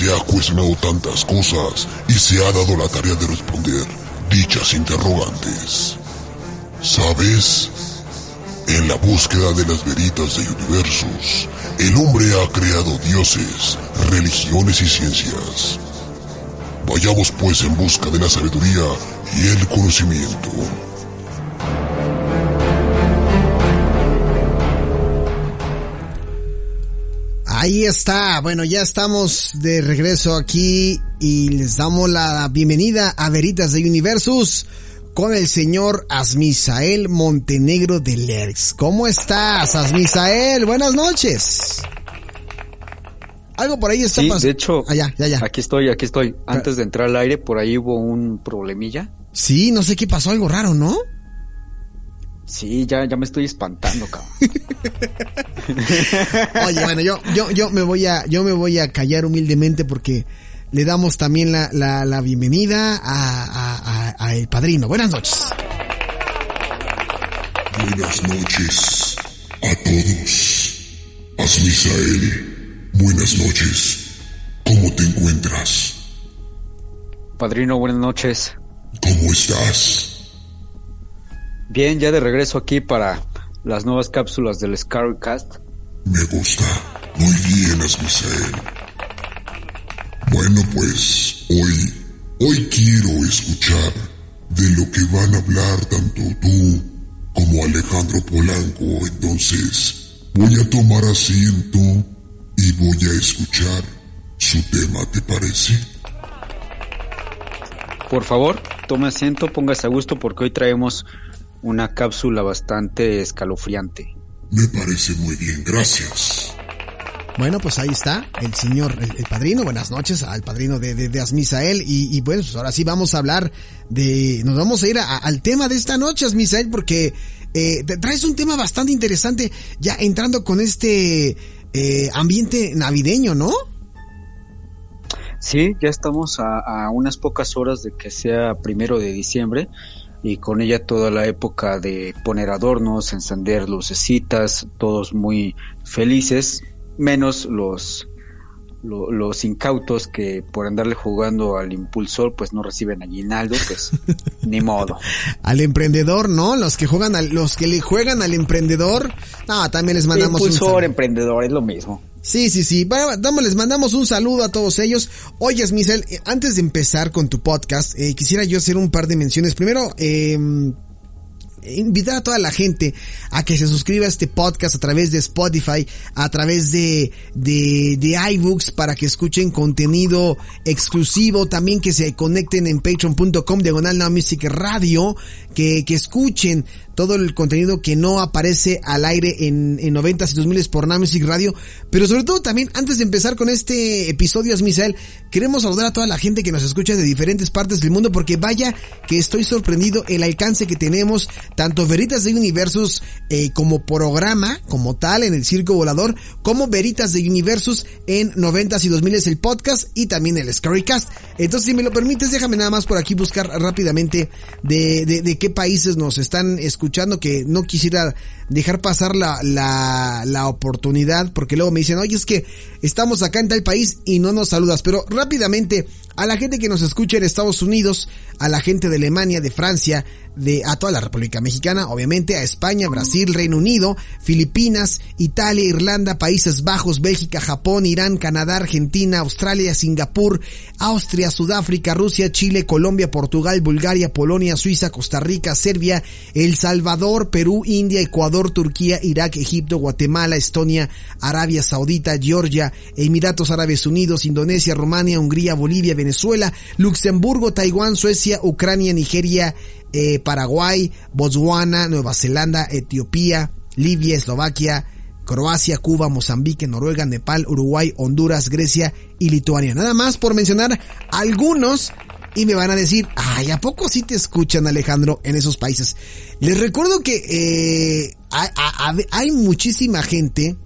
se ha cuestionado tantas cosas y se ha dado la tarea de responder dichas interrogantes. ¿Sabes? En la búsqueda de las veritas de universos, el hombre ha creado dioses, religiones y ciencias. Vayamos pues en busca de la sabiduría y el conocimiento. Ahí está, bueno, ya estamos de regreso aquí y les damos la bienvenida a Veritas de Universus con el señor Asmisael Montenegro de Lerx. ¿Cómo estás, Asmisael? Buenas noches. Algo por ahí está Sí, pasando. de hecho, Ah, ya, ya. aquí estoy, aquí estoy. Antes de entrar al aire, por ahí hubo un problemilla. Sí, no sé qué pasó, algo raro, ¿no? Sí, ya, ya me estoy espantando, cabrón. Oye, bueno, yo, yo, yo me voy a, yo me voy a callar humildemente porque le damos también la, la, la bienvenida a, a, a- a el padrino. Buenas noches. Buenas noches a todos. Asmisael, buenas noches. ¿Cómo te encuentras? Padrino, buenas noches. ¿Cómo estás? Bien, ya de regreso aquí para las nuevas cápsulas del Scarcast. Me gusta. Muy bien, Asmisael. Bueno, pues hoy, hoy quiero escuchar de lo que van a hablar tanto tú como Alejandro Polanco. Entonces, voy a tomar asiento y voy a escuchar su tema, ¿te parece? Por favor, tome asiento, póngase a gusto porque hoy traemos una cápsula bastante escalofriante. Me parece muy bien, gracias. Bueno, pues ahí está el señor, el, el padrino. Buenas noches al padrino de, de, de Asmisael. Y, y bueno, pues ahora sí vamos a hablar de, nos vamos a ir a- al tema de esta noche, Asmisael, porque eh, te traes un tema bastante interesante ya entrando con este eh, ambiente navideño, ¿no? Sí, ya estamos a, a unas pocas horas de que sea primero de diciembre y con ella toda la época de poner adornos, encender lucecitas, todos muy felices, menos los lo- los incautos que por andarle jugando al impulsor pues no reciben aguinaldo, pues ni modo. Al emprendedor, ¿no? Los que juegan al, los que le juegan al emprendedor. No, también les mandamos impulsor, emprendedor, es lo mismo. Sí, sí, sí. Damos- les mandamos un saludo a todos ellos. Oye, Misel, eh, antes de empezar con tu podcast, eh, quisiera yo hacer un par de menciones. Primero, eh, invitar a toda la gente a que se suscriba a este podcast a través de Spotify, a través de, de, de iBooks para que escuchen contenido exclusivo, también que se conecten en patreon.com diagonal Now Music Radio, que, que escuchen todo el contenido que no aparece al aire en, en 90 y 2000 por Now Radio, pero sobre todo también antes de empezar con este episodio, Misael, queremos saludar a toda la gente que nos escucha de diferentes partes del mundo porque vaya que estoy sorprendido el alcance que tenemos tanto Veritas de Universus eh, como programa, como tal, en el Circo Volador, como Veritas de Universus en 90s y 2000 el podcast y también el Scarycast. Entonces, si me lo permites, déjame nada más por aquí buscar rápidamente de, de, de qué países nos están escuchando, que no quisiera dejar pasar la, la, la oportunidad, porque luego me dicen, oye, es que estamos acá en tal país y no nos saludas, pero rápidamente, a la gente que nos escucha en Estados Unidos, a la gente de Alemania, de Francia, de a toda la República Mexicana, obviamente a España, Brasil, Reino Unido, Filipinas, Italia, Irlanda, Países Bajos, Bélgica, Japón, Irán, Canadá, Argentina, Australia, Singapur, Austria, Sudáfrica, Rusia, Chile, Colombia, Portugal, Bulgaria, Polonia, Suiza, Costa Rica, Serbia, El Salvador, Perú, India, Ecuador, Turquía, Irak, Egipto, Guatemala, Estonia, Arabia Saudita, Georgia, Emiratos Árabes Unidos, Indonesia, Rumania, Hungría, Bolivia, Venezuela, Luxemburgo, Taiwán, Suecia, Ucrania, Nigeria, eh, Paraguay, Botswana, Nueva Zelanda, Etiopía, Libia, Eslovaquia, Croacia, Cuba, Mozambique, Noruega, Nepal, Uruguay, Honduras, Grecia y Lituania. Nada más por mencionar algunos y me van a decir, ay, ¿a poco sí te escuchan Alejandro en esos países? Les recuerdo que eh, hay muchísima gente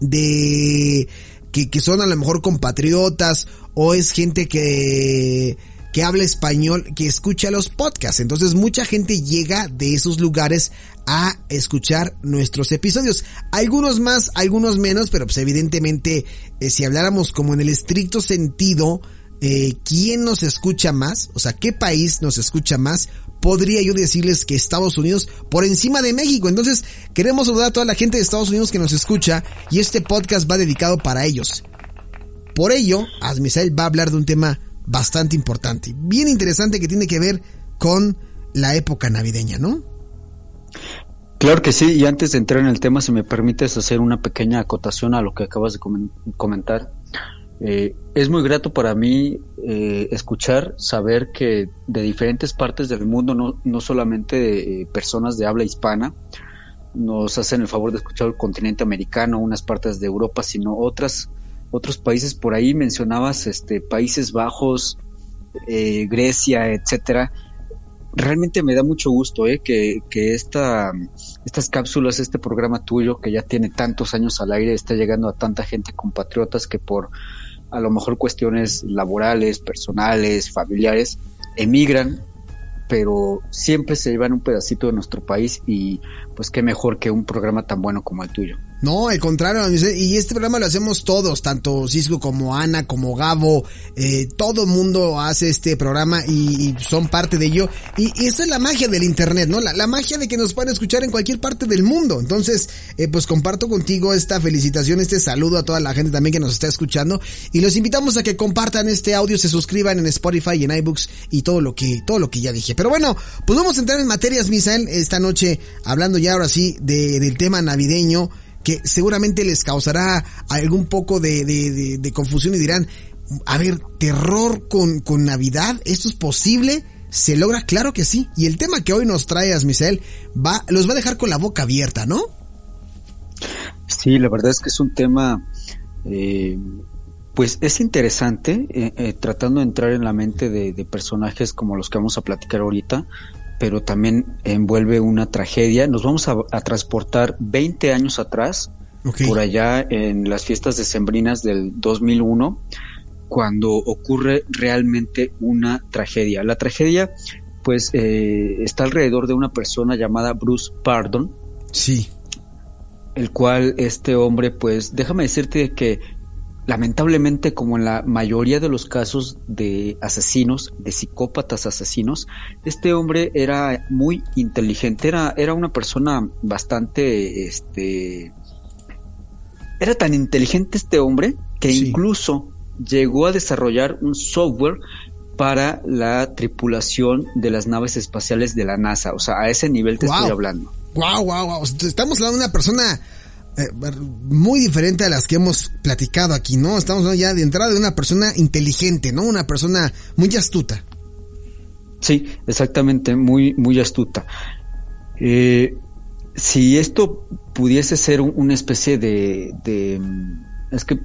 de que, que son a lo mejor compatriotas o es gente que que habla español que escucha los podcasts. Entonces mucha gente llega de esos lugares a escuchar nuestros episodios. Algunos más, algunos menos, pero pues evidentemente eh, si habláramos como en el estricto sentido, eh, ¿quién nos escucha más? O sea, ¿qué país nos escucha más? Podría yo decirles que Estados Unidos por encima de México. Entonces, queremos saludar a toda la gente de Estados Unidos que nos escucha y este podcast va dedicado para ellos. Por ello, Asmisael va a hablar de un tema bastante importante, bien interesante que tiene que ver con la época navideña, ¿no? Claro que sí, y antes de entrar en el tema, si me permites hacer una pequeña acotación a lo que acabas de comentar. Eh, es muy grato para mí eh, escuchar, saber que de diferentes partes del mundo, no, no solamente eh, personas de habla hispana, nos hacen el favor de escuchar el continente americano, unas partes de Europa, sino otras, otros países por ahí mencionabas, este, Países Bajos, Grecia, etcétera, realmente me da mucho gusto eh, que, que esta, estas cápsulas, este programa tuyo que ya tiene tantos años al aire, está llegando a tanta gente compatriotas que por a lo mejor cuestiones laborales, personales, familiares, emigran, pero siempre se llevan un pedacito de nuestro país y pues qué mejor que un programa tan bueno como el tuyo. No, al contrario, y este programa lo hacemos todos, tanto Cisco como Ana, como Gabo, eh, todo mundo hace este programa y, son parte de ello. Y, esa es la magia del Internet, ¿no? La, magia de que nos pueden escuchar en cualquier parte del mundo. Entonces, eh, pues comparto contigo esta felicitación, este saludo a toda la gente también que nos está escuchando. Y los invitamos a que compartan este audio, se suscriban en Spotify y en iBooks y todo lo que, todo lo que ya dije. Pero bueno, pues vamos a entrar en materias, Misael, esta noche, hablando ya ahora sí de, del tema navideño que seguramente les causará algún poco de, de, confusión y dirán, a ver, terror con, con Navidad, ¿esto es posible? ¿Se logra? Claro que sí. Y el tema que hoy nos trae Asmisael va, los va a dejar con la boca abierta, ¿no? Sí, la verdad es que es un tema, eh, pues es interesante, eh, eh, tratando de entrar en la mente de, de, personajes como los que vamos a platicar ahorita, pero también envuelve una tragedia. Nos vamos a, transportar 20 años atrás, por allá en las fiestas decembrinas del 2001, cuando ocurre realmente una tragedia. La tragedia, pues, eh, está alrededor de una persona llamada Bruce Pardon. Sí. El cual este hombre, pues, déjame decirte que lamentablemente, como en la mayoría de los casos de asesinos, de psicópatas asesinos, este hombre era muy inteligente, era, era una persona bastante, este, era tan inteligente este hombre que incluso llegó a desarrollar un software para la tripulación de las naves espaciales de la NASA. O sea, a ese nivel te estoy hablando. Wow, wow, wow. Estamos hablando de una persona eh, muy diferente a las que hemos platicado aquí, ¿no? Estamos hablando ya de entrada de una persona inteligente, ¿no? Una persona muy astuta. Sí, exactamente, muy, muy astuta. Eh, si esto pudiese ser una especie de, de, Es que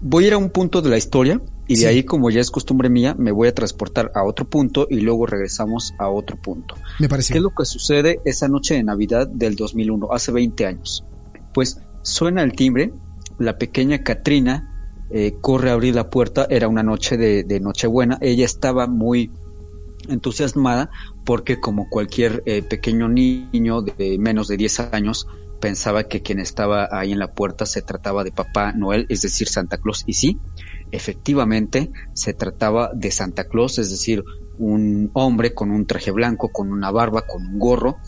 voy a ir a un punto de la historia y de ahí, como ya es costumbre mía, me voy a transportar a otro punto y luego regresamos a otro punto. Me parece. ¿Qué es lo que sucede esa noche de Navidad del 2001, hace 20 años? Pues suena el timbre, la pequeña Katrina eh, corre a abrir la puerta, era una noche de, Nochebuena, ella estaba muy entusiasmada porque como cualquier eh, pequeño niño de menos de 10 años pensaba que quien estaba ahí en la puerta se trataba de Papá Noel, es decir, Santa Claus. Y sí, efectivamente se trataba de Santa Claus, es decir, un hombre con un traje blanco, con una barba, con un gorro,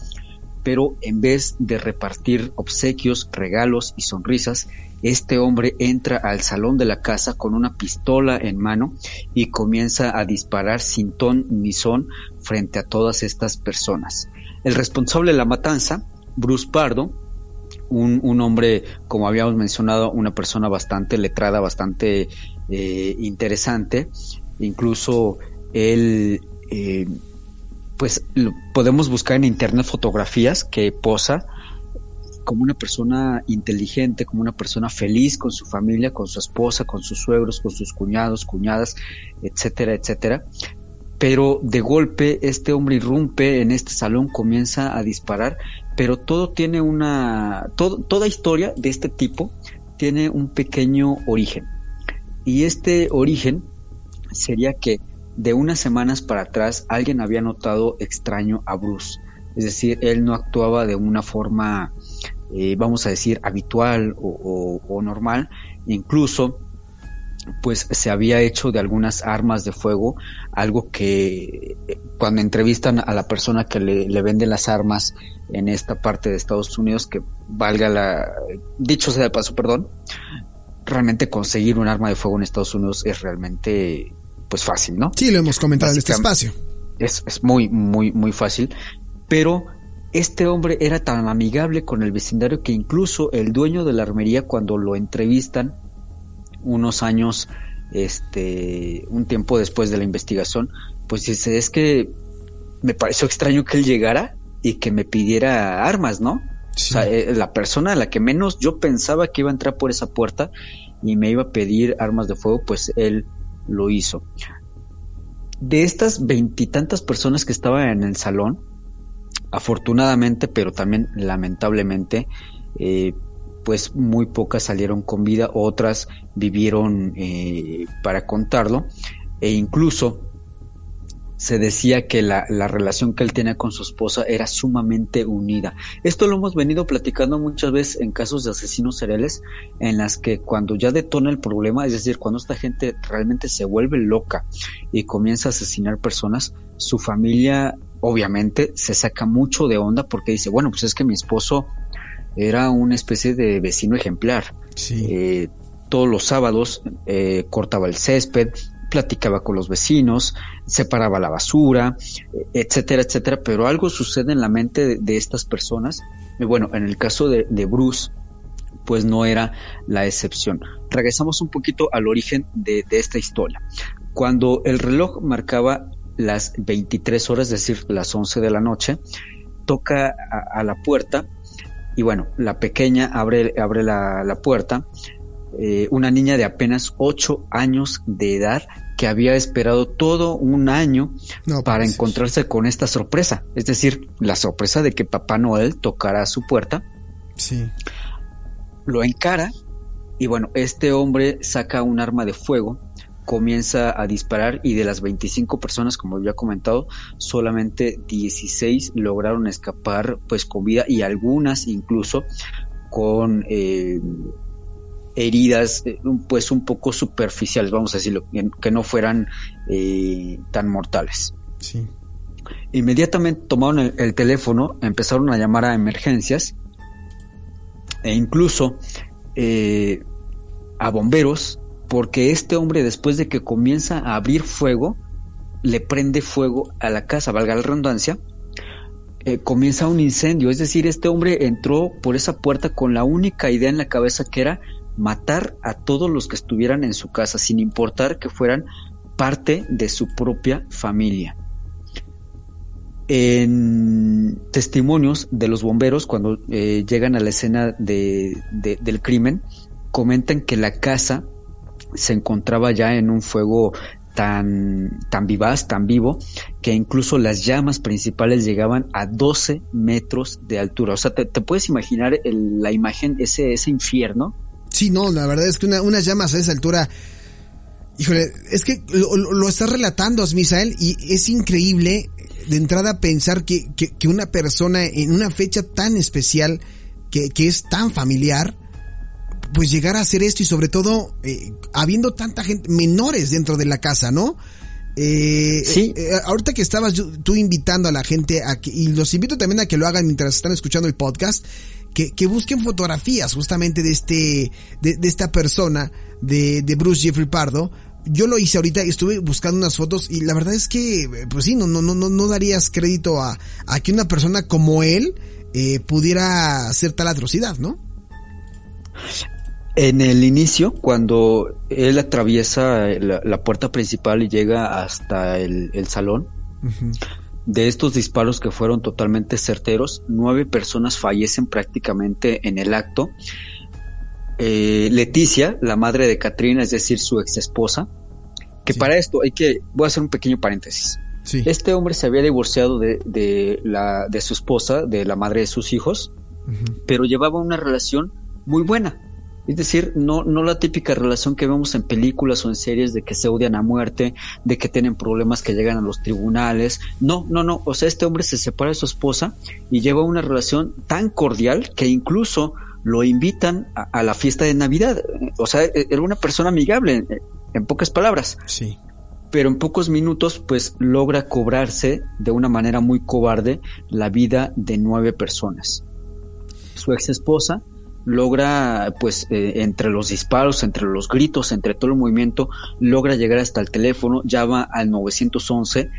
pero en vez de repartir obsequios, regalos y sonrisas, este hombre entra al salón de la casa con una pistola en mano y comienza a disparar sin ton ni son frente a todas estas personas. El responsable de la matanza, Bruce Pardo, un, hombre, como habíamos mencionado, una persona bastante letrada, bastante eh, interesante, incluso él eh, pues podemos buscar en internet fotografías que posa como una persona inteligente, como una persona feliz con su familia, con su esposa, con sus suegros, con sus cuñados, cuñadas, etcétera, etcétera. Pero de golpe este hombre irrumpe en este salón, comienza a disparar, pero todo tiene una, toda historia de este tipo tiene un pequeño origen. Y este origen sería que de unas semanas para atrás alguien había notado extraño a Bruce. Es decir, él no actuaba de una forma, eh, vamos a decir, habitual o, normal. Incluso, pues se había hecho de algunas armas de fuego, algo que eh, cuando entrevistan a la persona que le, le vende las armas en esta parte de Estados Unidos, que valga la, dicho sea de paso, perdón, realmente conseguir un arma de fuego en Estados Unidos es realmente pues fácil, ¿no? Sí, lo hemos comentado en este espacio. Es, es muy, muy, muy fácil, pero este hombre era tan amigable con el vecindario que incluso el dueño de la armería cuando lo entrevistan unos años, este, un tiempo después de la investigación, pues dice, es que me pareció extraño que él llegara y que me pidiera armas, ¿no? O sea, eh, la persona a la que menos yo pensaba que iba a entrar por esa puerta y me iba a pedir armas de fuego, pues él lo hizo. De estas veintitantas personas que estaban en el salón, afortunadamente, pero también lamentablemente, eh, pues muy pocas salieron con vida, otras vivieron eh, para contarlo, e incluso se decía que la, relación que él tenía con su esposa era sumamente unida. Esto lo hemos venido platicando muchas veces en casos de asesinos seriales, en las que cuando ya detona el problema, es decir, cuando esta gente realmente se vuelve loca y comienza a asesinar personas, su familia obviamente se saca mucho de onda porque dice, bueno, pues es que mi esposo era una especie de vecino ejemplar. Eh, todos los sábados eh, cortaba el césped, platicaba con los vecinos, separaba la basura, etcétera, etcétera, pero algo sucede en la mente de, estas personas. Y bueno, en el caso de, Bruce, pues no era la excepción. Regresamos un poquito al origen de, esta historia. Cuando el reloj marcaba las 23 horas, es decir, las 11 de la noche, toca a, la puerta y bueno, la pequeña abre, abre la, puerta, eh, una niña de apenas 8 años de edad que había esperado todo un año para encontrarse con esta sorpresa. Es decir, la sorpresa de que Papá Noel tocara a su puerta. Sí. Lo encara y bueno, este hombre saca un arma de fuego, comienza a disparar y de las 25 personas, como había comentado, solamente 16 lograron escapar pues con vida y algunas incluso con eh, heridas eh, pues un poco superficiales, vamos a decirlo, que no fueran eh, tan mortales. Sí. Inmediatamente tomaron el, teléfono, empezaron a llamar a emergencias e incluso eh, a bomberos, porque este hombre después de que comienza a abrir fuego, le prende fuego a la casa, valga la redundancia, comienza un incendio. Es decir, este hombre entró por esa puerta con la única idea en la cabeza que era matar a todos los que estuvieran en su casa, sin importar que fueran parte de su propia familia. En testimonios de los bomberos, cuando eh, llegan a la escena del crimen, comentan que la casa se encontraba ya en un fuego tan, tan vivaz, tan vivo, que incluso las llamas principales llegaban a 12 metros de altura. O sea, te, puedes imaginar la imagen, ese, ese infierno Sí, no, la verdad es que una, unas llamas a esa altura. Híjole, es que lo, lo, estás relatando, Misael, y es increíble de entrada pensar que, que, una persona en una fecha tan especial, que, que, es tan familiar, pues llegar a hacer esto y sobre todo eh, habiendo tanta gente, menores dentro de la casa, ¿no? Eh, sí. Eh, ahorita que estabas tú invitando a la gente a que, y los invito también a que lo hagan mientras están escuchando el podcast, que, busquen fotografías justamente de este, de, esta persona, de, de, Bruce Jeffrey Pardo. Yo lo hice ahorita, estuve buscando unas fotos y la verdad es que, pues sí, no, no, no, no darías crédito a, a que una persona como él eh, pudiera hacer tal atrocidad, ¿no? En el inicio, cuando él atraviesa la, puerta principal y llega hasta el, salón, de estos disparos que fueron totalmente certeros, nueve personas fallecen prácticamente en el acto. Eh, Leticia, la madre de Katrina, es decir, su ex esposa, que para esto hay que, voy a hacer un pequeño paréntesis. Este hombre se había divorciado de, la, de su esposa, de la madre de sus hijos, pero llevaba una relación muy buena. Es decir, no, no la típica relación que vemos en películas o en series de que se odian a muerte, de que tienen problemas que llegan a los tribunales. No, no, no. O sea, este hombre se separa de su esposa y lleva una relación tan cordial que incluso lo invitan a, la fiesta de Navidad. O sea, e, era una persona amigable, en pocas palabras. Sí. Pero en pocos minutos, pues logra cobrarse de una manera muy cobarde la vida de nueve personas. Su ex esposa logra, pues, eh, entre los disparos, entre los gritos, entre todo el movimiento, logra llegar hasta el teléfono, llama al 911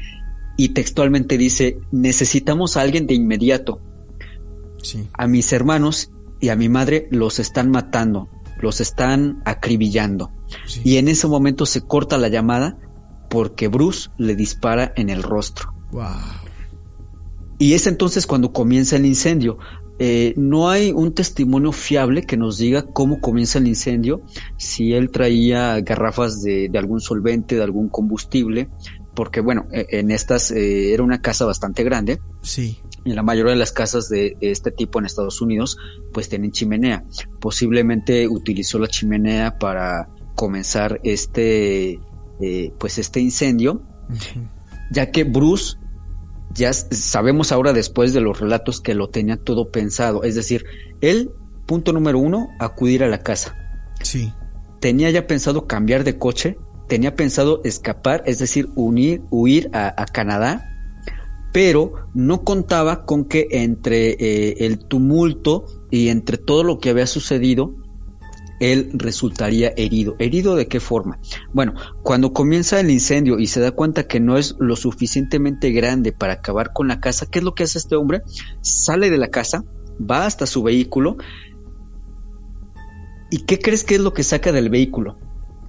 y textualmente dice, necesitamos a alguien de inmediato. A mis hermanos y a mi madre los están matando, los están acribillando. Y en ese momento se corta la llamada porque Bruce le dispara en el rostro. Y es entonces cuando comienza el incendio. Eh, no hay un testimonio fiable que nos diga cómo comienza el incendio, si él traía garrafas de, algún solvente, de algún combustible, porque bueno, e, en estas eh, era una casa bastante grande. Sí. Y la mayoría de las casas de este tipo en Estados Unidos pues tienen chimenea. Posiblemente utilizó la chimenea para comenzar este eh, pues este incendio, ya que Bruce ya sabemos ahora después de los relatos que lo tenía todo pensado. Es decir, él, punto número uno, acudir a la casa. Sí. Tenía ya pensado cambiar de coche, tenía pensado escapar, es decir, unir, huir a, Canadá, pero no contaba con que entre eh, el tumulto y entre todo lo que había sucedido, él resultaría herido. ¿Herido de qué forma? Bueno, cuando comienza el incendio y se da cuenta que no es lo suficientemente grande para acabar con la casa, ¿qué es lo que hace este hombre? Sale de la casa, va hasta su vehículo. ¿Y qué crees que es lo que saca del vehículo?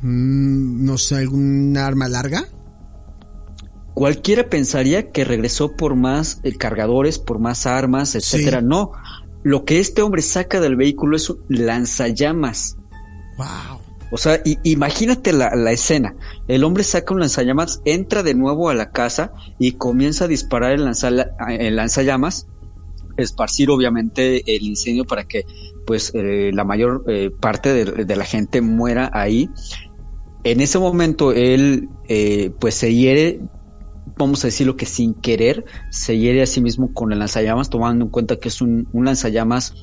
Mm, no sé, algún arma larga. Cualquiera pensaría que regresó por más eh, cargadores, por más armas, etcétera. No, lo que este hombre saca del vehículo es un lanzallamas. Wow. O sea, imagínate la, escena. El hombre saca un lanzallamas, entra de nuevo a la casa y comienza a disparar el, lanzallamas, esparcir obviamente el incendio para que pues eh, la mayor eh, parte de, la gente muera ahí. En ese momento él eh, pues se hiere vamos a decirlo que sin querer se hiere a sí mismo con el lanzallamas, tomando en cuenta que es un, un lanzallamas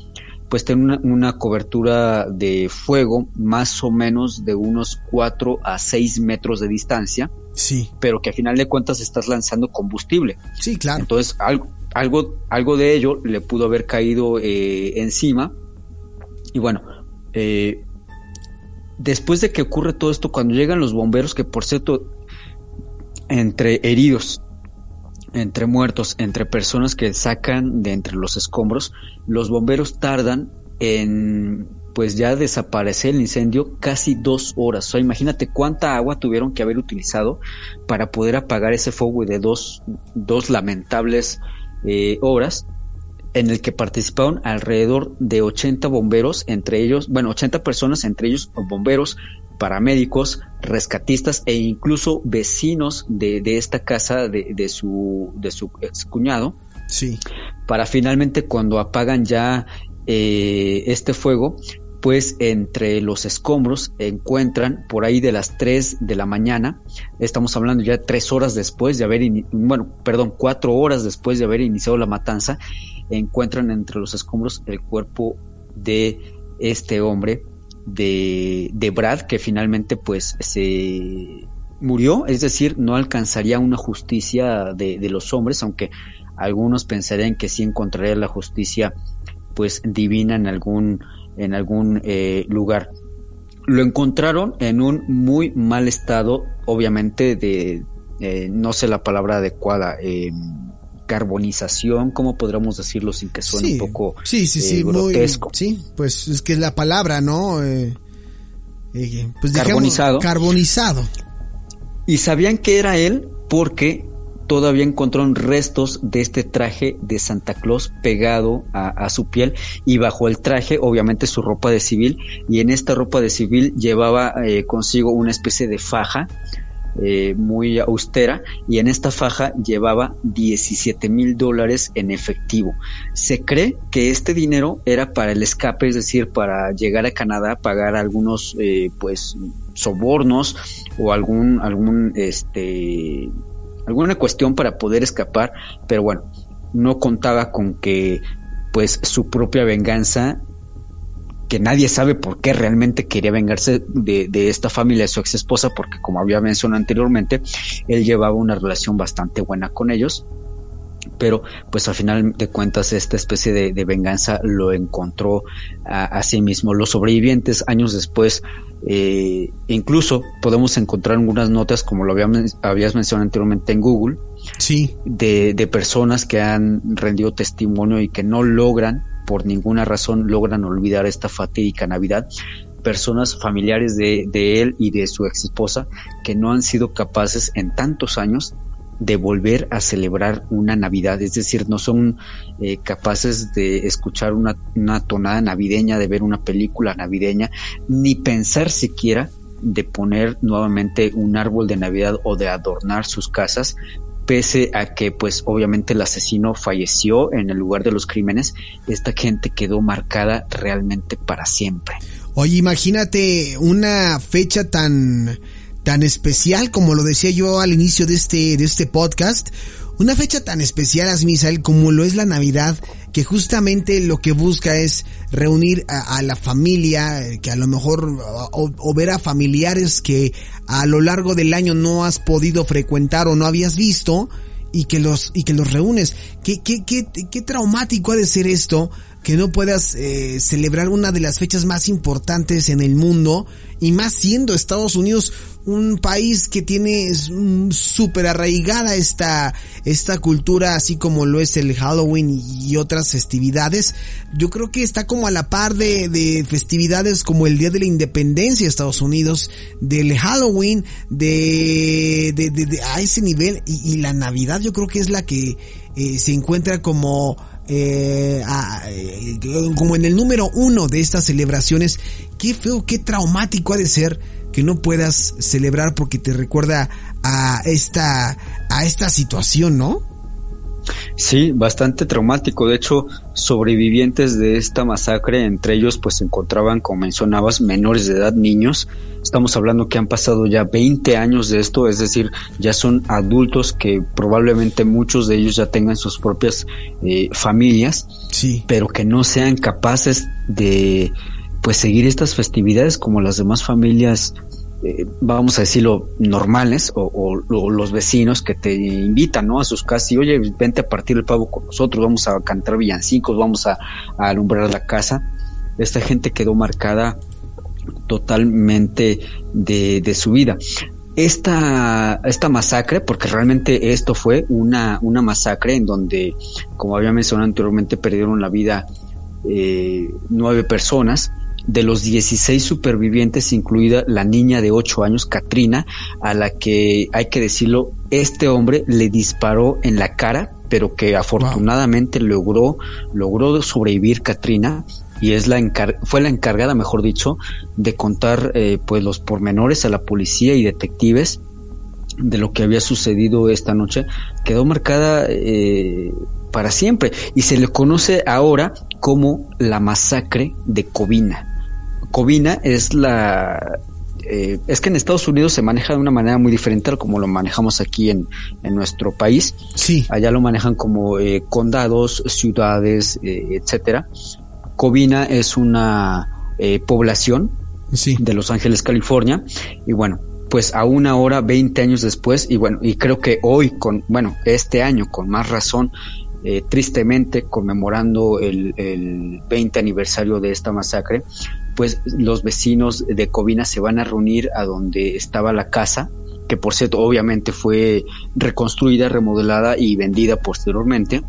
pues tiene una, cobertura de fuego más o menos de unos 4 a 6 metros de distancia. Sí. Pero que a final de cuentas estás lanzando combustible. Sí, claro. Entonces algo, algo, algo de ello le pudo haber caído eh, encima. Y bueno, eh, después de que ocurre todo esto, cuando llegan los bomberos, que por cierto, entre heridos entre muertos, entre personas que sacan de entre los escombros, los bomberos tardan en pues ya desaparecer el incendio casi dos horas. O sea, imagínate cuánta agua tuvieron que haber utilizado para poder apagar ese fuego de dos, dos lamentables eh, horas en el que participaron alrededor de 80 bomberos, entre ellos, bueno, 80 personas, entre ellos bomberos, paramédicos, rescatistas e incluso vecinos de, esta casa de, su, de su ex cuñado. Sí. Para finalmente cuando apagan ya eh, este fuego, pues entre los escombros encuentran por ahí de las 3 de la mañana, estamos hablando ya tres horas después de haber, bueno, perdón, cuatro horas después de haber iniciado la matanza, encuentran entre los escombros el cuerpo de este hombre de, de Brad, que finalmente pues se murió, es decir, no alcanzaría una justicia de, de los hombres, aunque algunos pensarían que sí encontraría la justicia pues divina en algún, en algún eh, lugar. Lo encontraron en un muy mal estado, obviamente de, eh, no sé la palabra adecuada, eh, carbonización, ¿cómo podríamos decirlo sin que suene un poco sí, sí, sí, eh, sí, pues es que es la palabra, ¿no? Eh, eh, pues carbonizado. Carbonizado. Y sabían que era él porque todavía encontraron restos de este traje de Santa Claus pegado a, su piel y bajo el traje obviamente su ropa de civil y en esta ropa de civil llevaba consigo una especie de faja eh, muy austera y en esta faja llevaba 17 mil dólares en efectivo. Se cree que este dinero era para el escape, es decir, para llegar a Canadá, pagar algunos eh, pues sobornos o algún algún este alguna cuestión para poder escapar, pero bueno, no contaba con que pues su propia venganza que nadie sabe por qué realmente quería vengarse de, esta familia de su ex esposa, porque como había mencionado anteriormente, él llevaba una relación bastante buena con ellos, pero pues al final de cuentas esta especie de, venganza lo encontró a, sí mismo. Los sobrevivientes años después, eh, incluso podemos encontrar algunas notas, como lo habías mencionado anteriormente en Google, sí. de, de personas que han rendido testimonio y que no logran por ninguna razón logran olvidar esta fatídica Navidad personas familiares de, él y de su ex esposa que no han sido capaces en tantos años de volver a celebrar una Navidad, es decir, no son eh, capaces de escuchar una, una, tonada navideña, de ver una película navideña, ni pensar siquiera de poner nuevamente un árbol de Navidad o de adornar sus casas pese a que pues obviamente el asesino falleció en el lugar de los crímenes, esta gente quedó marcada realmente para siempre. Oye, imagínate una fecha tan tan especial como lo decía yo al inicio de este de este podcast, una fecha tan especial, Asmisael, como lo es la Navidad, que justamente lo que busca es reunir a, la familia, que a lo mejor, o, ver a familiares que a lo largo del año no has podido frecuentar o no habías visto, y que los, y que los reúnes. ¿Qué, qué, qué, qué traumático ha de ser esto? Que no puedas eh, celebrar una de las fechas más importantes en el mundo y más siendo Estados Unidos un país que tiene súper arraigada esta, esta cultura, así como lo es el Halloween y otras festividades. Yo creo que está como a la par de, de festividades como el Día de la Independencia de Estados Unidos, del Halloween, de, de, de, a ese nivel y, la Navidad yo creo que es la que eh, se encuentra como eh, eh, como en el número uno de estas celebraciones, qué feo, qué traumático ha de ser que no puedas celebrar porque te recuerda a esta, a esta situación, ¿no? Sí, bastante traumático. De hecho, sobrevivientes de esta masacre, entre ellos pues se encontraban, como mencionabas, menores de edad, niños. Estamos hablando que han pasado ya 20 años de esto, es decir, ya son adultos que probablemente muchos de ellos ya tengan sus propias eh, familias, sí. pero que no sean capaces de pues seguir estas festividades como las demás familias eh, vamos a decirlo, normales o, los vecinos que te invitan, ¿no? A sus casas y, oye, vente a partir el pavo con nosotros, vamos a cantar villancicos, vamos a, alumbrar la casa. Esta gente quedó marcada totalmente de, su vida. Esta, esta masacre, porque realmente esto fue una, una masacre en donde, como había mencionado anteriormente, perdieron la vida eh, nueve personas, de los 16 supervivientes, incluida la niña de 8 años, Katrina, a la que hay que decirlo, este hombre le disparó en la cara, pero que afortunadamente logró, logró sobrevivir Katrina y es la fue la encargada, mejor dicho, de contar eh, pues los pormenores a la policía y detectives de lo que había sucedido esta noche. Quedó marcada eh, para siempre y se le conoce ahora como la masacre de Covina. Covina es la... Eh, es que en Estados Unidos se maneja de una manera muy diferente a como lo manejamos aquí en, nuestro país. Sí. Allá lo manejan como eh, condados, ciudades, eh, etcétera. Covina es una población de Los Ángeles, California. Y bueno, pues a una hora, 20 años después, y bueno, y creo que hoy, con, bueno, este año, con más razón, tristemente conmemorando el, el 20 aniversario de esta masacre, pues los vecinos de Covina se van a reunir a donde estaba la casa, que por cierto obviamente fue reconstruida, remodelada y vendida posteriormente.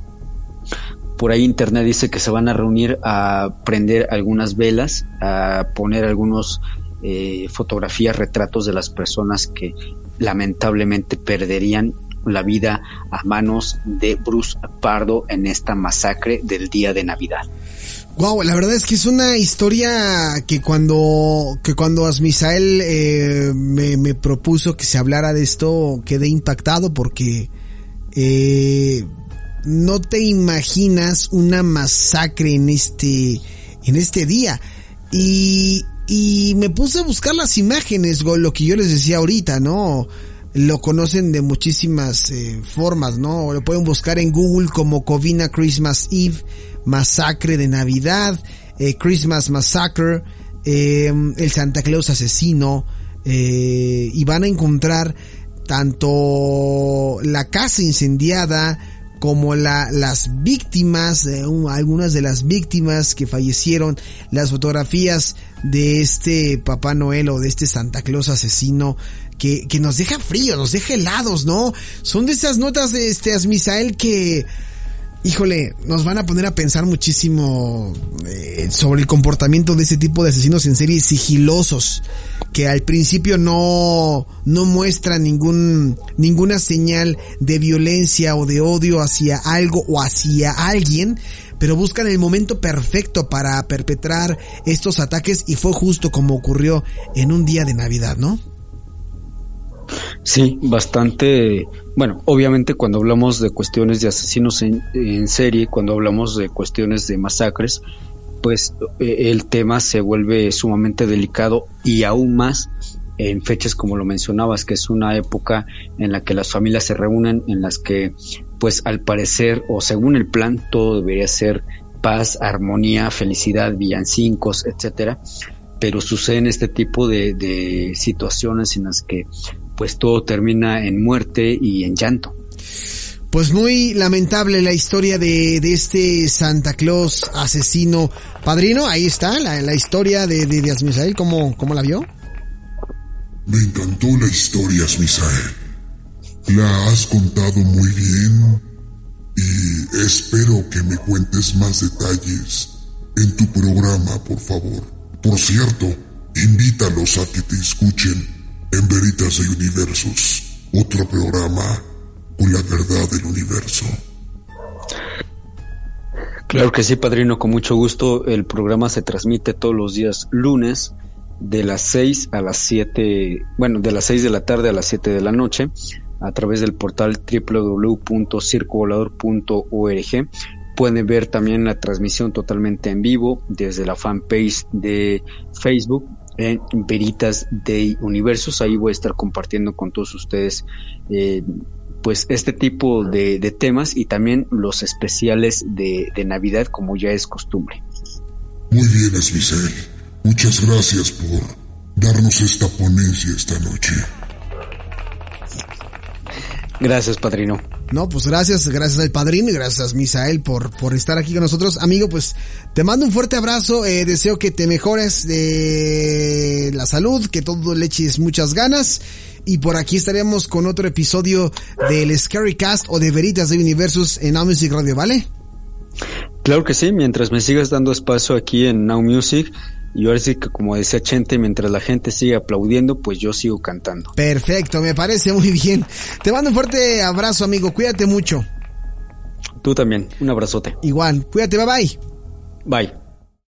Por ahí internet dice que se van a reunir a prender algunas velas, a poner algunos eh, fotografías, retratos de las personas que lamentablemente perderían la vida a manos de Bruce Pardo en esta masacre del día de Navidad. Wow, la verdad es que es una historia que cuando que cuando Asmisael eh, me, me, propuso que se hablara de esto quedé impactado porque eh, no te imaginas una masacre en este en este día y y me puse a buscar las imágenes, lo que yo les decía ahorita, ¿no? Lo conocen de muchísimas eh, formas, ¿no? Lo pueden buscar en Google como Covina Christmas Eve Masacre de Navidad, eh, Christmas Massacre, eh, el Santa Claus asesino, eh, y van a encontrar tanto la casa incendiada como la, las víctimas, algunas de las víctimas que fallecieron, las fotografías de este Papá Noel o de este Santa Claus asesino que, que nos deja frío, nos deja helados, ¿no? Son de esas notas de este Asmisael que híjole, nos van a poner a pensar muchísimo eh, sobre el comportamiento de ese tipo de asesinos en serie sigilosos, que al principio no, no muestran ningún, ninguna señal de violencia o de odio hacia algo o hacia alguien, pero buscan el momento perfecto para perpetrar estos ataques y fue justo como ocurrió en un día de Navidad, ¿no? Sí, bastante. Bueno, obviamente cuando hablamos de cuestiones de asesinos en, serie, cuando hablamos de cuestiones de masacres, pues eh, el tema se vuelve sumamente delicado y aún más en fechas como lo mencionabas, que es una época en la que las familias se reúnen, en las que pues al parecer o según el plan todo debería ser paz, armonía, felicidad, villancicos, etcétera, pero suceden este tipo de, de situaciones en las que pues todo termina en muerte y en llanto. Pues muy lamentable la historia de, de este Santa Claus asesino padrino. Ahí está la, la historia de, de, de Asmisael. ¿Cómo, ¿Cómo la vio? Me encantó la historia, Asmisael. La has contado muy bien y espero que me cuentes más detalles en tu programa, por favor. Por cierto, invítalos a que te escuchen en Veritas de Universos, otro programa con la verdad del universo. Claro que sí, padrino, con mucho gusto. El programa se transmite todos los días lunes de las 6 a las 7, bueno, de las 6 de la tarde a las 7 de la noche a través del portal www.circovolador.org. Pueden ver también la transmisión totalmente en vivo desde la fanpage de Facebook en Veritas de Universos. Ahí voy a estar compartiendo con todos ustedes eh, pues este tipo de, temas y también los especiales de, Navidad como ya es costumbre. Muy bien, Esmicel. Muchas gracias por darnos esta ponencia esta noche. Gracias, padrino. No, pues gracias, gracias al padrino y gracias Misael por, por estar aquí con nosotros. Amigo, pues te mando un fuerte abrazo, eh, deseo que te mejores de la salud, que todo le eches muchas ganas. Y por aquí estaremos con otro episodio del Scary Cast o de Veritas de Universus en Now Music Radio, ¿vale? Claro que sí, mientras me sigas dando espacio aquí en Now Music, y ahora sí que como decía Chente, mientras la gente sigue aplaudiendo, pues yo sigo cantando. Perfecto, me parece muy bien. Te mando un fuerte abrazo, amigo. Cuídate mucho. Tú también. Un abrazote. Igual. Cuídate. Bye bye. Bye.